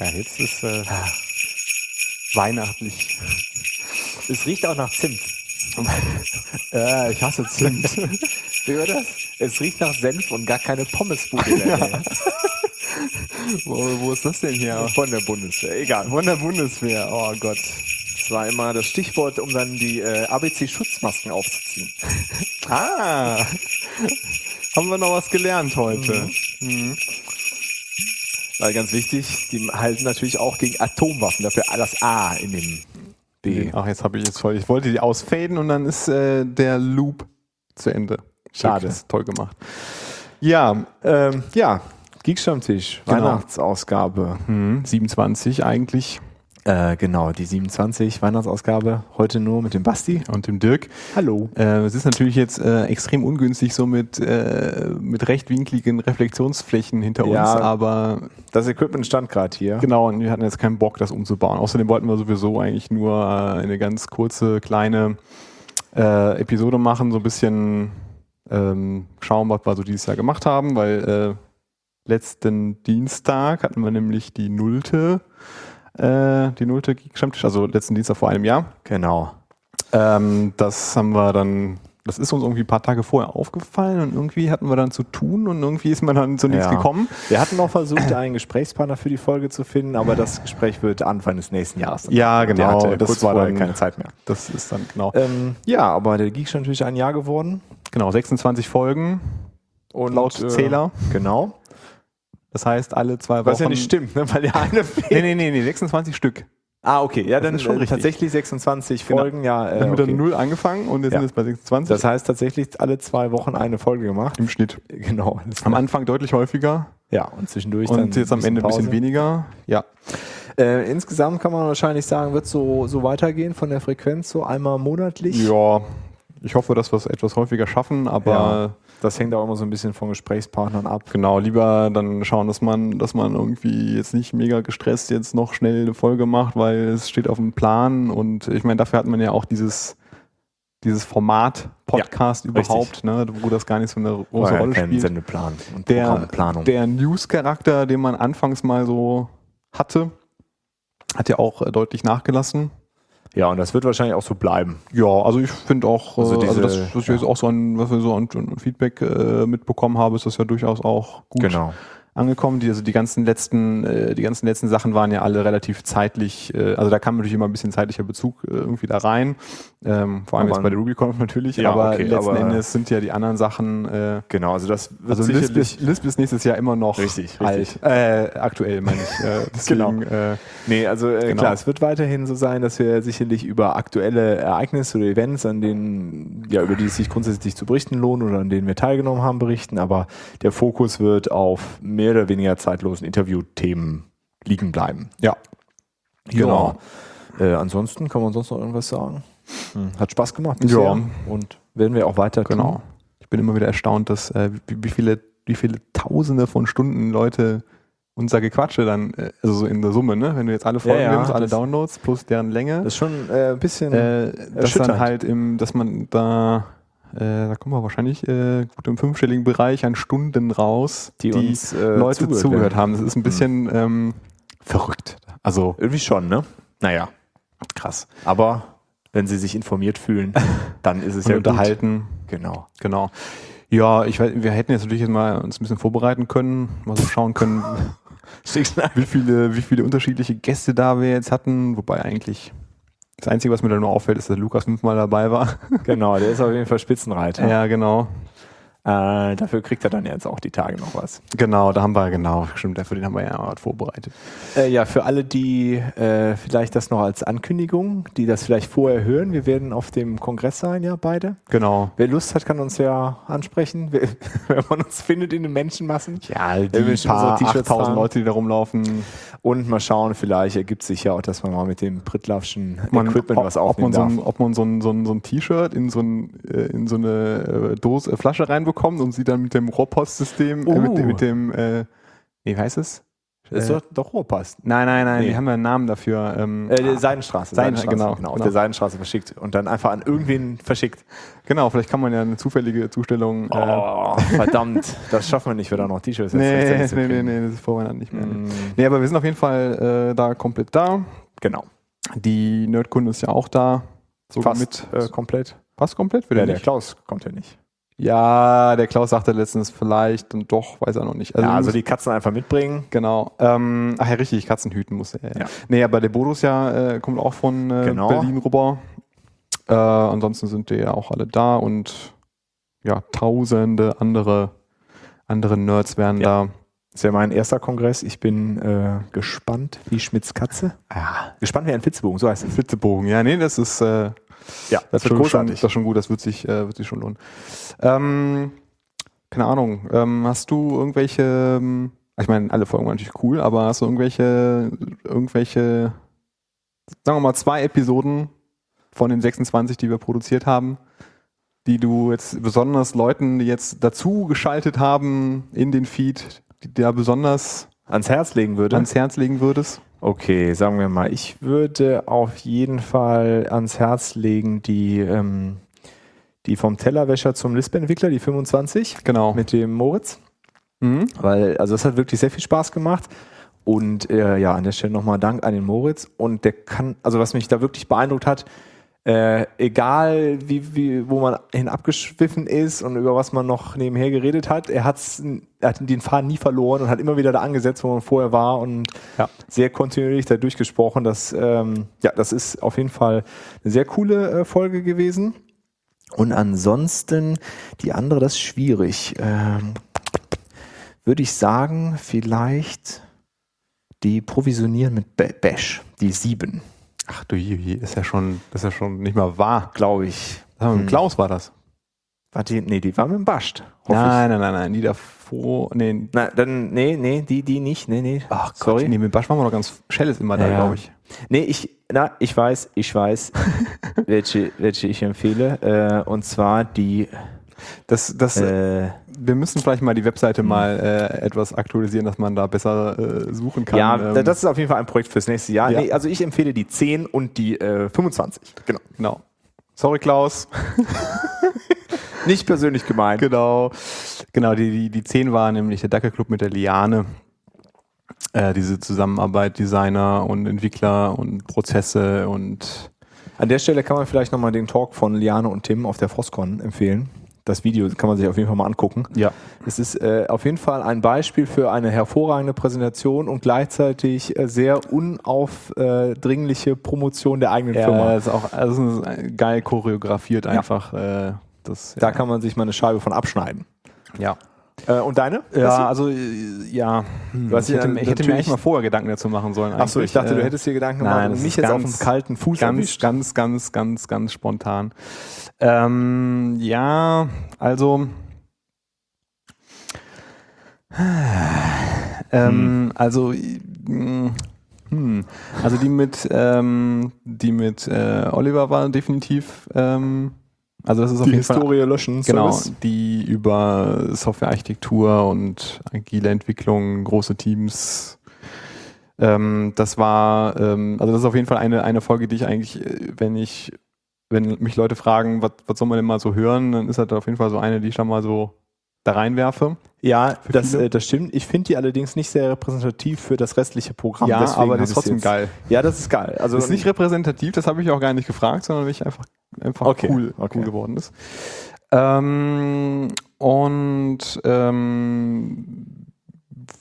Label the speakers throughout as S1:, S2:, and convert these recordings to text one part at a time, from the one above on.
S1: Ja, jetzt ist äh, weihnachtlich.
S2: Es riecht auch nach Zimt.
S1: äh, ich hasse Zimt.
S2: Wie war das? Es riecht nach Senf und gar keine Pommesbude der Nähe.
S1: wo, wo ist das denn hier?
S2: Von der Bundeswehr. Egal.
S1: Von der Bundeswehr. Oh Gott.
S2: Das war immer das Stichwort, um dann die äh, ABC-Schutzmasken aufzuziehen.
S1: Ah, haben wir noch was gelernt heute.
S2: Mhm. Weil ganz wichtig, die halten natürlich auch gegen Atomwaffen. Dafür das A in dem B.
S1: Ach, jetzt habe ich jetzt voll. Ich wollte die ausfaden und dann ist äh, der Loop zu Ende.
S2: Schade.
S1: Wirklich, Toll gemacht. Ja,
S2: Ähm, ja, Geekstammtisch,
S1: Genau.
S2: Weihnachtsausgabe.
S1: hm, 27 eigentlich
S2: Äh, genau, die 27 Weihnachtsausgabe. Heute nur mit dem Basti.
S1: und dem Dirk.
S2: Hallo.
S1: Äh, es ist natürlich jetzt äh, extrem ungünstig, so mit, äh, mit rechtwinkligen Reflexionsflächen hinter
S2: Ja.
S1: uns, aber
S2: Das Equipment stand gerade hier.
S1: genau, und wir hatten jetzt keinen Bock, das umzubauen. Außerdem wollten wir sowieso eigentlich nur äh, eine ganz kurze, kleine äh, Episode machen, so ein bisschen ähm, schauen, was wir so dieses Jahr gemacht haben, weil äh, letzten Dienstag hatten wir nämlich die nullte, äh, die nullte Geek-Stammtisch, also letzten Dienstag vor einem Jahr.
S2: Genau.
S1: Ähm, das haben wir dann, das ist uns irgendwie ein paar Tage vorher aufgefallen und irgendwie hatten wir dann zu tun und irgendwie ist man dann zu nichts
S2: Ja.
S1: gekommen.
S2: Wir hatten noch versucht, einen Gesprächspartner für die Folge zu finden, aber das Gespräch wird Anfang des nächsten Jahres. dann.
S1: Ja,
S2: Der
S1: genau,
S2: hatte
S1: das
S2: kurz
S1: war dann-
S2: keine Zeit mehr.
S1: Das ist dann genau.
S2: Ähm, ja, aber der Geek ist natürlich ein Jahr geworden.
S1: Genau, 26 Folgen
S2: Und,
S1: laut
S2: äh,
S1: Zähler.
S2: Genau.
S1: Das heißt, alle zwei Wochen.
S2: Was ja nicht stimmt, ne? weil der eine fehlt.
S1: Nee, nee, nee, nee, 26 Stück.
S2: Ah, okay. Ja, dann
S1: ist schon
S2: äh,
S1: richtig.
S2: tatsächlich 26
S1: Genau.
S2: Folgen. Ja,
S1: Wir
S2: äh,
S1: haben mit der
S2: okay.
S1: Null angefangen und jetzt
S2: Ja.
S1: sind es bei 26
S2: Das heißt tatsächlich alle zwei Wochen eine Folge gemacht.
S1: im Schnitt.
S2: Genau. Das
S1: Am Anfang deutlich häufiger
S2: ja, und zwischendurch
S1: und
S2: dann
S1: jetzt am Ende ein bisschen weniger. Ja,
S2: Äh, insgesamt kann man wahrscheinlich sagen, wird so so weitergehen von der Frequenz so einmal monatlich.
S1: ja. Ich hoffe, dass wir es etwas häufiger schaffen, aber
S2: Ja. Das hängt auch immer so ein bisschen von Gesprächspartnern ab.
S1: Genau, lieber dann schauen, dass man, dass man irgendwie jetzt nicht mega gestresst jetzt noch schnell eine Folge macht, weil es steht auf dem Plan und ich meine, dafür hat man ja auch dieses, dieses Format Podcast überhaupt, ne, wo das gar nicht so eine große
S2: ja
S1: Rolle
S2: kein
S1: spielt.
S2: Sendeplan und
S1: Der, der News-Charakter, den man anfangs mal so hatte, hat ja auch äh, deutlich nachgelassen.
S2: Ja, und das wird wahrscheinlich auch so bleiben.
S1: Ja, also ich finde auch,
S2: Also
S1: also, also
S2: diese-
S1: das, was ich jetzt auch so an, was wir so an, an Feedback äh, mitbekommen haben, ist das ja durchaus auch gut
S2: Genau.
S1: Angekommen. Die, also die ganzen letzten, äh, die ganzen letzten Sachen waren ja alle relativ zeitlich, äh, also da kam natürlich immer ein bisschen zeitlicher Bezug äh, irgendwie da rein. Ähm, vor allem
S2: Aber-
S1: jetzt bei der RubyConf natürlich,
S2: Ja,
S1: aber
S2: okay,
S1: letzten
S2: aber-
S1: Endes sind ja die anderen Sachen, äh,
S2: Genau, also das wird
S1: also Lisp ist, Lisp ist nächstes Jahr immer noch
S2: Richtig,
S1: alt.
S2: richtig.
S1: Äh, aktuell meine ich. Äh, deswegen, äh,
S2: Nee, also äh,
S1: Genau.
S2: klar, es wird weiterhin so sein, dass wir sicherlich über aktuelle Ereignisse oder Events, an denen, ja, über die es sich grundsätzlich zu berichten lohnt oder an denen wir teilgenommen haben, berichten, aber der Fokus wird auf mehr oder weniger zeitlosen Interviewthemen liegen bleiben.
S1: ja. Genau.
S2: Ja. Äh, ansonsten kann man sonst noch irgendwas sagen. Hm. Hat Spaß gemacht
S1: Ja.
S2: und werden wir auch weiter tun.
S1: Genau. Ich bin immer wieder erstaunt, dass äh, wie, wie viele, wie viele Tausende von Stunden Leute unser Gequatsche dann, äh, also so in der Summe, ne? Wenn du jetzt alle Folgen
S2: Ja, ja,
S1: nimmst, alle Downloads plus deren Länge,
S2: Das ist schon äh, ein bisschen
S1: äh, dass dann halt im, dass man da, da kommen wir wahrscheinlich äh, gut im fünfstelligen Bereich an Stunden raus,
S2: die, uns äh,
S1: Leute
S2: zugehört
S1: zugehört haben. Das ist ein bisschen ähm, verrückt. Also
S2: Irgendwie schon, ne? Naja.
S1: krass.
S2: Aber wenn sie sich informiert fühlen, dann ist es ja
S1: unterhalten.
S2: Gut. Genau.
S1: Genau. Ja, ich weiß, wir hätten jetzt natürlich jetzt mal uns ein bisschen vorbereiten können, mal so schauen können, wie viele, wie viele unterschiedliche Gäste da wir jetzt hatten, wobei eigentlich das Einzige, was mir da nur auffällt, ist, dass Lukas fünfmal dabei war.
S2: genau, der ist auf jeden Fall Spitzenreiter.
S1: Ja, genau.
S2: Äh, dafür kriegt er dann jetzt auch die Tage noch was.
S1: Genau, da haben wir, genau, stimmt, dafür den haben wir ja auch vorbereitet.
S2: Äh, ja, für alle, die äh, vielleicht das noch als Ankündigung, die das vielleicht vorher hören, wir werden auf dem Kongress sein, ja, beide.
S1: Genau.
S2: Wer Lust hat, kann uns ja ansprechen, wer- wenn man uns findet in den Menschenmassen.
S1: Ja,
S2: wir
S1: die
S2: bestimmt
S1: paar
S2: T-Shirts
S1: 8000
S2: tragen.
S1: Leute, die da rumlaufen,
S2: Und mal schauen, vielleicht ergibt sich ja auch, dass man mal mit dem Prittlaffschen
S1: man,
S2: Equipment
S1: ob,
S2: was
S1: ob man
S2: aufnehmen
S1: so
S2: darf.
S1: ein, ob man so ein, so ein, so ein T-Shirt in so, ein, äh, in so eine äh, Dose, äh, Flasche reinbekommt und sie dann mit dem Rohrpostsystem, äh, mit, dem- mit dem, äh, wie heißt es?
S2: Ist
S1: Äh,
S2: doch, doch Ruhrpass.
S1: Nein, nein, nein,
S2: Nee.
S1: die haben ja einen Namen dafür. Ähm,
S2: Äh, Seidenstraße.
S1: Seiden- genau,
S2: Auf
S1: genau.
S2: der Seidenstraße verschickt und dann einfach an irgendwen verschickt.
S1: genau, vielleicht kann man ja eine zufällige Zustellung. Äh,
S2: Oh, verdammt. Das schaffen wir nicht, wir da noch T-Shirts
S1: nee, nee, nee, nee, das ist vor Weihnachten nicht mehr.
S2: Mm,
S1: Nee, aber wir sind auf jeden Fall äh, da komplett da.
S2: Genau.
S1: Die Nerdkunde ist ja auch da. Sogar
S2: Fast
S1: mit.
S2: äh, komplett.
S1: Fast komplett? Will
S2: Ja,
S1: er
S2: der? Klaus kommt ja nicht.
S1: Ja, der Klaus sagte letztens vielleicht und doch, weiß er noch nicht.
S2: ja, also
S1: muss-
S2: die Katzen einfach mitbringen.
S1: Genau. Ähm, ach ja, richtig, Katzen hüten muss er.
S2: Ja.
S1: Nee, aber der Bodus ja äh, kommt auch von äh,
S2: Genau.
S1: Berlin rüber. Äh, ansonsten sind die ja auch alle da und ja, tausende andere, andere Nerds werden
S2: Ja.
S1: da.
S2: Das ist ja mein erster Kongress. Ich bin äh, gespannt wie Schmidts Katze.
S1: Ja,
S2: Gespannt wie ein Fitzebogen, so heißt es.
S1: Flitzebogen. Ja, nee, das ist, äh,
S2: Ja,
S1: das, ist schon, schon, das ist schon gut, das wird sich, äh, wird sich schon lohnen. Ähm, keine Ahnung, ähm, hast du irgendwelche, ähm, ich meine, alle Folgen waren natürlich cool, aber hast du irgendwelche, irgendwelche, sagen wir mal, zwei Episoden von den 26, die wir produziert haben, die du jetzt besonders Leuten, die jetzt dazu geschaltet haben in den Feed, die dir besonders
S2: ans Herz legen würde.
S1: ans Herz legen würdest?
S2: Okay, sagen wir mal, ich würde auf jeden Fall ans Herz legen die, ähm, die vom Tellerwäscher zum Lisp-Entwickler, die 25
S1: Genau.
S2: mit dem Moritz.
S1: Mhm.
S2: Weil, also das hat wirklich sehr viel Spaß gemacht. Und äh, ja, an der Stelle nochmal Dank an den Moritz. Und der kann, also was mich da wirklich beeindruckt hat, äh, egal wie, wie, wo man hin abgeschwiffen ist und über was man noch nebenher geredet hat, er, hat's, er hat den Faden nie verloren und hat immer wieder da angesetzt, wo man vorher war und
S1: Ja.
S2: sehr kontinuierlich da durchgesprochen. Das, ähm, ja, das ist auf jeden Fall eine sehr coole äh, Folge gewesen. Und ansonsten, die andere, das ist schwierig. Ähm, würde ich sagen, vielleicht die Provisionieren mit Ba- Bash, die sieben,
S1: Ach du je, je, ist ja schon, ist ja schon nicht mal wahr.
S2: glaube ich.
S1: Ah, mit
S2: Hm.
S1: Klaus war das.
S2: War die, nee, die war mit dem Bascht. hoffe
S1: Nein, nein, nein, nein, die davor, nee.
S2: Na, dann, nee, nee, die, die nicht, nee, nee.
S1: ach
S2: sorry.
S1: Gott, nee, mit Basch waren wir noch ganz, Shell ist immer da,
S2: Ja.
S1: glaube ich.
S2: Nee, ich, na, ich weiß, ich weiß, welche, welche ich empfehle. Äh, und zwar die,
S1: Das, das,
S2: äh,
S1: wir müssen vielleicht mal die Webseite mal äh, etwas aktualisieren, dass man da besser äh, suchen kann.
S2: ja,
S1: Ähm,
S2: das ist auf jeden Fall ein Projekt fürs nächste Jahr.
S1: Ja.
S2: Nee, also ich empfehle die 10 und die äh, 25. Genau.
S1: genau. Sorry, Klaus.
S2: Nicht persönlich gemeint.
S1: genau. Genau, die, die, die 10 war nämlich der Dackelclub mit der Liane. Äh, diese Zusammenarbeit, Designer und Entwickler und Prozesse und
S2: An der Stelle kann man vielleicht nochmal den Talk von Liane und Tim auf der Frostcon empfehlen. Das Video kann man sich auf jeden Fall mal angucken.
S1: ja.
S2: Es ist äh, auf jeden Fall ein Beispiel für eine hervorragende Präsentation und gleichzeitig äh, sehr unaufdringliche Promotion der eigenen
S1: Ja,
S2: Firma.
S1: ist auch also ist geil choreografiert einfach. Äh, das,
S2: Da kann man sich mal eine Scheibe von abschneiden.
S1: ja.
S2: Äh, und deine?
S1: Ja, also äh, ja, hm, ich hätte, ich hätte mir eigentlich mal vorher Gedanken dazu machen sollen.
S2: Achso, ich dachte, du
S1: Äh,
S2: hättest dir Gedanken
S1: nein,
S2: gemacht und
S1: das
S2: mich jetzt auf
S1: ganz-
S2: dem kalten Fuß
S1: ganz,
S2: erwischt.
S1: ganz, ganz, ganz, ganz spontan. Ähm, ja, also ähm, also mh, hm, also die mit ähm, die mit äh, Oliver war definitiv ähm, also das ist auf
S2: Die
S1: jeden Fall
S2: Historie löschen.
S1: Genau,
S2: Service.
S1: die über Softwarearchitektur und agile Entwicklung, große Teams. Ähm, das war, ähm, also das ist auf jeden Fall eine, eine Folge, die ich eigentlich, äh, wenn ich, wenn mich Leute fragen, was, was soll man denn mal so hören, dann ist das auf jeden Fall so eine, die ich da mal so da reinwerfe.
S2: Ja, das, äh, das stimmt. Ich finde die allerdings nicht sehr repräsentativ für das restliche Programm.
S1: ja, aber das ist trotzdem geil.
S2: Ja, das ist geil. Also
S1: Das ist nicht repräsentativ, das habe ich auch gar nicht gefragt, sondern ich einfach, einfach
S2: Okay,
S1: cool,
S2: okay.
S1: cool geworden ist. Ähm, und ähm,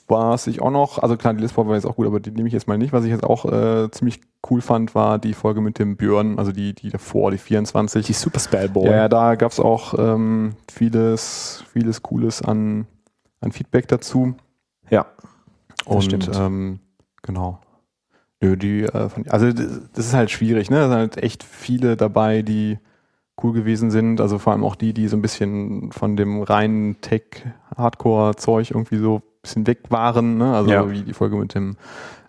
S1: was ich auch noch, also klar, die Listpop war jetzt auch gut, aber die nehme ich jetzt mal nicht. Was ich jetzt auch äh, ziemlich cool fand, war die Folge mit dem Björn, also die, die davor, die 24.
S2: die Super Spellboy.
S1: Ja, da gab es auch ähm, vieles, vieles Cooles an, an Feedback dazu.
S2: ja.
S1: Und
S2: stimmt.
S1: ähm, genau. Nö, die, äh, von, also das das ist halt schwierig, ne? Da sind halt echt viele dabei, die cool gewesen sind. Also vor allem auch die, die so ein bisschen von dem reinen Tech-Hardcore-Zeug irgendwie so ein bisschen weg waren, ne? Also
S2: Ja.
S1: wie die Folge mit dem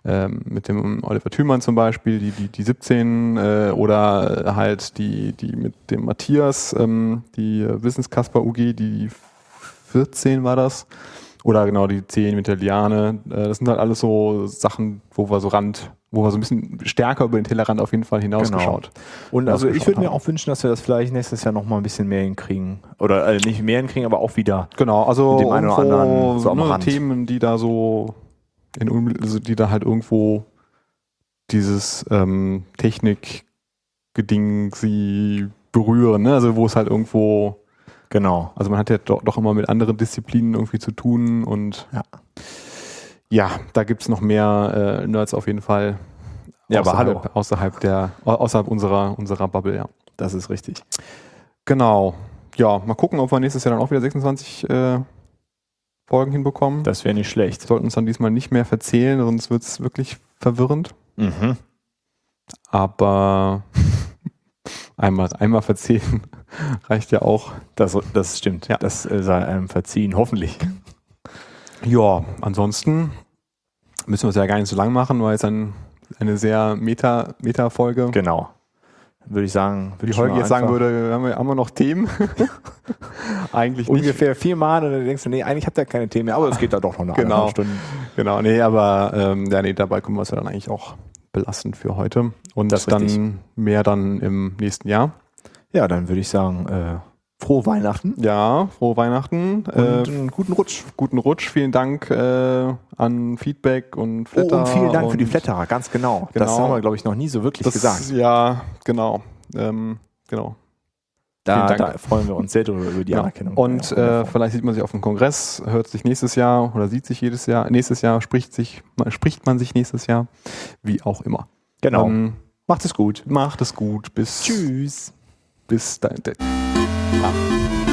S1: ähm, mit dem Oliver Thümann zum Beispiel, die, die, die 17 äh, oder halt die, die mit dem Matthias, ähm, die äh, Wissenskasper UG, die 14 war das. Oder genau die 10 mit der Liane. Äh, das sind halt alles so Sachen, wo wir so Rand, wo wir so ein bisschen stärker über den Tellerrand auf jeden Fall hinausgeschaut.
S2: Und also ich würde mir auch wünschen, dass wir das vielleicht nächstes Jahr noch mal ein bisschen mehr hinkriegen. Oder äh, nicht mehr hinkriegen, aber auch wieder.
S1: Genau, also
S2: dem einen oder anderen so
S1: ne. Themen, die da so, in, also die da halt irgendwo dieses ähm, Technik-Geding sie berühren, ne? also wo es halt irgendwo,
S2: Genau.
S1: also man hat ja doch, doch immer mit anderen Disziplinen irgendwie zu tun und
S2: Ja.
S1: ja, da gibt es noch mehr äh, Nerds auf jeden Fall.
S2: Ja, aber
S1: außerhalb,
S2: hallo.
S1: außerhalb der, au- außerhalb unserer, unserer Bubble, ja.
S2: Das ist richtig.
S1: Genau. Ja, mal gucken, ob wir nächstes Jahr dann auch wieder 26 äh, Folgen hinbekommen.
S2: Das wäre nicht schlecht.
S1: sollten uns dann diesmal nicht mehr verzählen, sonst wird es wirklich verwirrend.
S2: Mhm.
S1: Aber einmal, einmal verzählen reicht ja auch.
S2: Das, das stimmt.
S1: Ja.
S2: Das äh, sei einem verziehen, hoffentlich.
S1: Ja, ansonsten müssen wir es ja gar nicht so lang machen, weil es ein, eine sehr Meta- Meta-Folge.
S2: Genau. Würde ich sagen,
S1: Wie Holger jetzt sagen würde, haben wir, haben wir noch Themen? Eigentlich nicht.
S2: Ungefähr viermal und dann denkst du, nee, eigentlich habt ihr keine Themen mehr, aber es geht da doch noch eine
S1: Genau.
S2: Stunden.
S1: Genau, nee, aber ähm, ja, nee, dabei können wir es ja dann eigentlich auch belassen für heute. Und
S2: Das
S1: dann
S2: richtig.
S1: mehr dann im nächsten Jahr.
S2: Ja, dann würde ich sagen, äh, frohe Weihnachten
S1: Ja, frohe Weihnachten.
S2: und
S1: Äh,
S2: einen guten Rutsch.
S1: guten Rutsch. Vielen Dank äh, an Feedback und
S2: Oh,
S1: Flatter.
S2: und vielen Dank für die
S1: und
S2: Flatterer, ganz genau. Das
S1: Genau.
S2: haben wir, glaube ich, noch nie so wirklich
S1: Das,
S2: gesagt.
S1: Ja, genau. Ähm, genau.
S2: Da, da freuen wir uns sehr drüber, über die
S1: Ja.
S2: Anerkennung.
S1: Und äh, vielleicht sieht man sich auf dem Kongress, hört sich nächstes Jahr oder sieht sich jedes Jahr, nächstes Jahr spricht sich, spricht man sich nächstes Jahr, wie auch immer.
S2: genau.
S1: Ähm,
S2: Macht es gut.
S1: macht es gut. Bis
S2: Tschüss.
S1: Bis dann. Ah.